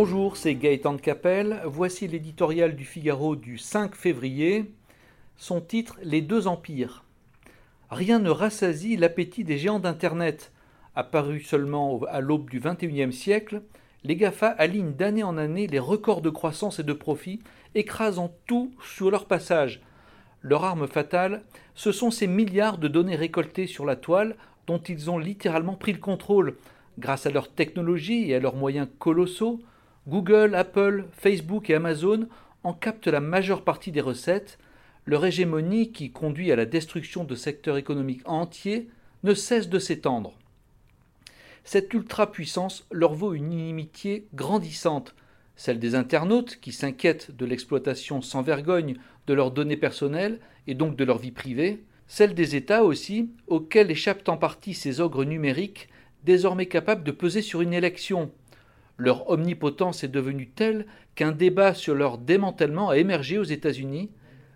Bonjour, c'est Gaëtan de Capelle. Voici l'éditorial du Figaro du 5 février. Son titre Les deux empires. Rien ne rassasie l'appétit des géants d'Internet. Apparus seulement à l'aube du XXIe siècle, les GAFA alignent d'année en année les records de croissance et de profit, écrasant tout sur leur passage. Leur arme fatale, ce sont ces milliards de données récoltées sur la toile dont ils ont littéralement pris le contrôle. Grâce à leur technologie et à leurs moyens colossaux, Google, Apple, Facebook et Amazon en captent la majeure partie des recettes. Leur hégémonie, qui conduit à la destruction de secteurs économiques entiers, ne cesse de s'étendre. Cette ultra-puissance leur vaut une inimitié grandissante, celle des internautes qui s'inquiètent de l'exploitation sans vergogne de leurs données personnelles et donc de leur vie privée, celle des États aussi, auxquels échappent en partie ces ogres numériques désormais capables de peser sur une élection, leur omnipotence est devenue telle qu'un débat sur leur démantèlement a émergé aux États-Unis,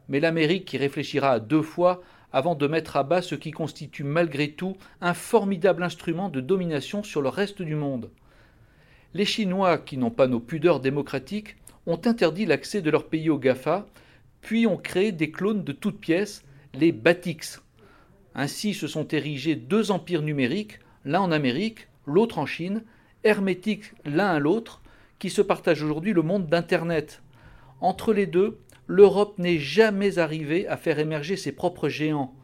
mais l'Amérique y réfléchira deux fois avant de mettre à bas ce qui constitue malgré tout un formidable instrument de domination sur le reste du monde. Les Chinois, qui n'ont pas nos pudeurs démocratiques, ont interdit l'accès de leur pays au GAFA, puis ont créé des clones de toutes pièces, les Batix. Ainsi se sont érigés deux empires numériques, l'un en Amérique, l'autre en Chine, hermétiques l'un à l'autre, qui se partagent aujourd'hui le monde d'Internet. Entre les deux, l'Europe n'est jamais arrivée à faire émerger ses propres géants.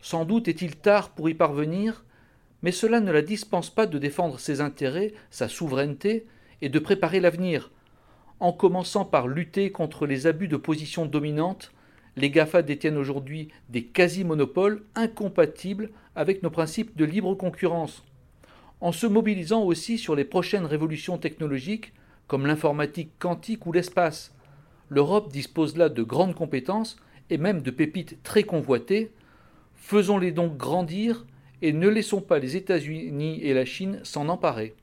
Sans doute est-il tard pour y parvenir, mais cela ne la dispense pas de défendre ses intérêts, sa souveraineté, et de préparer l'avenir. En commençant par lutter contre les abus de position dominante, les GAFA détiennent aujourd'hui des quasi-monopoles incompatibles avec nos principes de libre concurrence en se mobilisant aussi sur les prochaines révolutions technologiques comme l'informatique quantique ou l'espace. L'Europe dispose là de grandes compétences et même de pépites très convoitées. Faisons-les donc grandir et ne laissons pas les États-Unis et la Chine s'en emparer.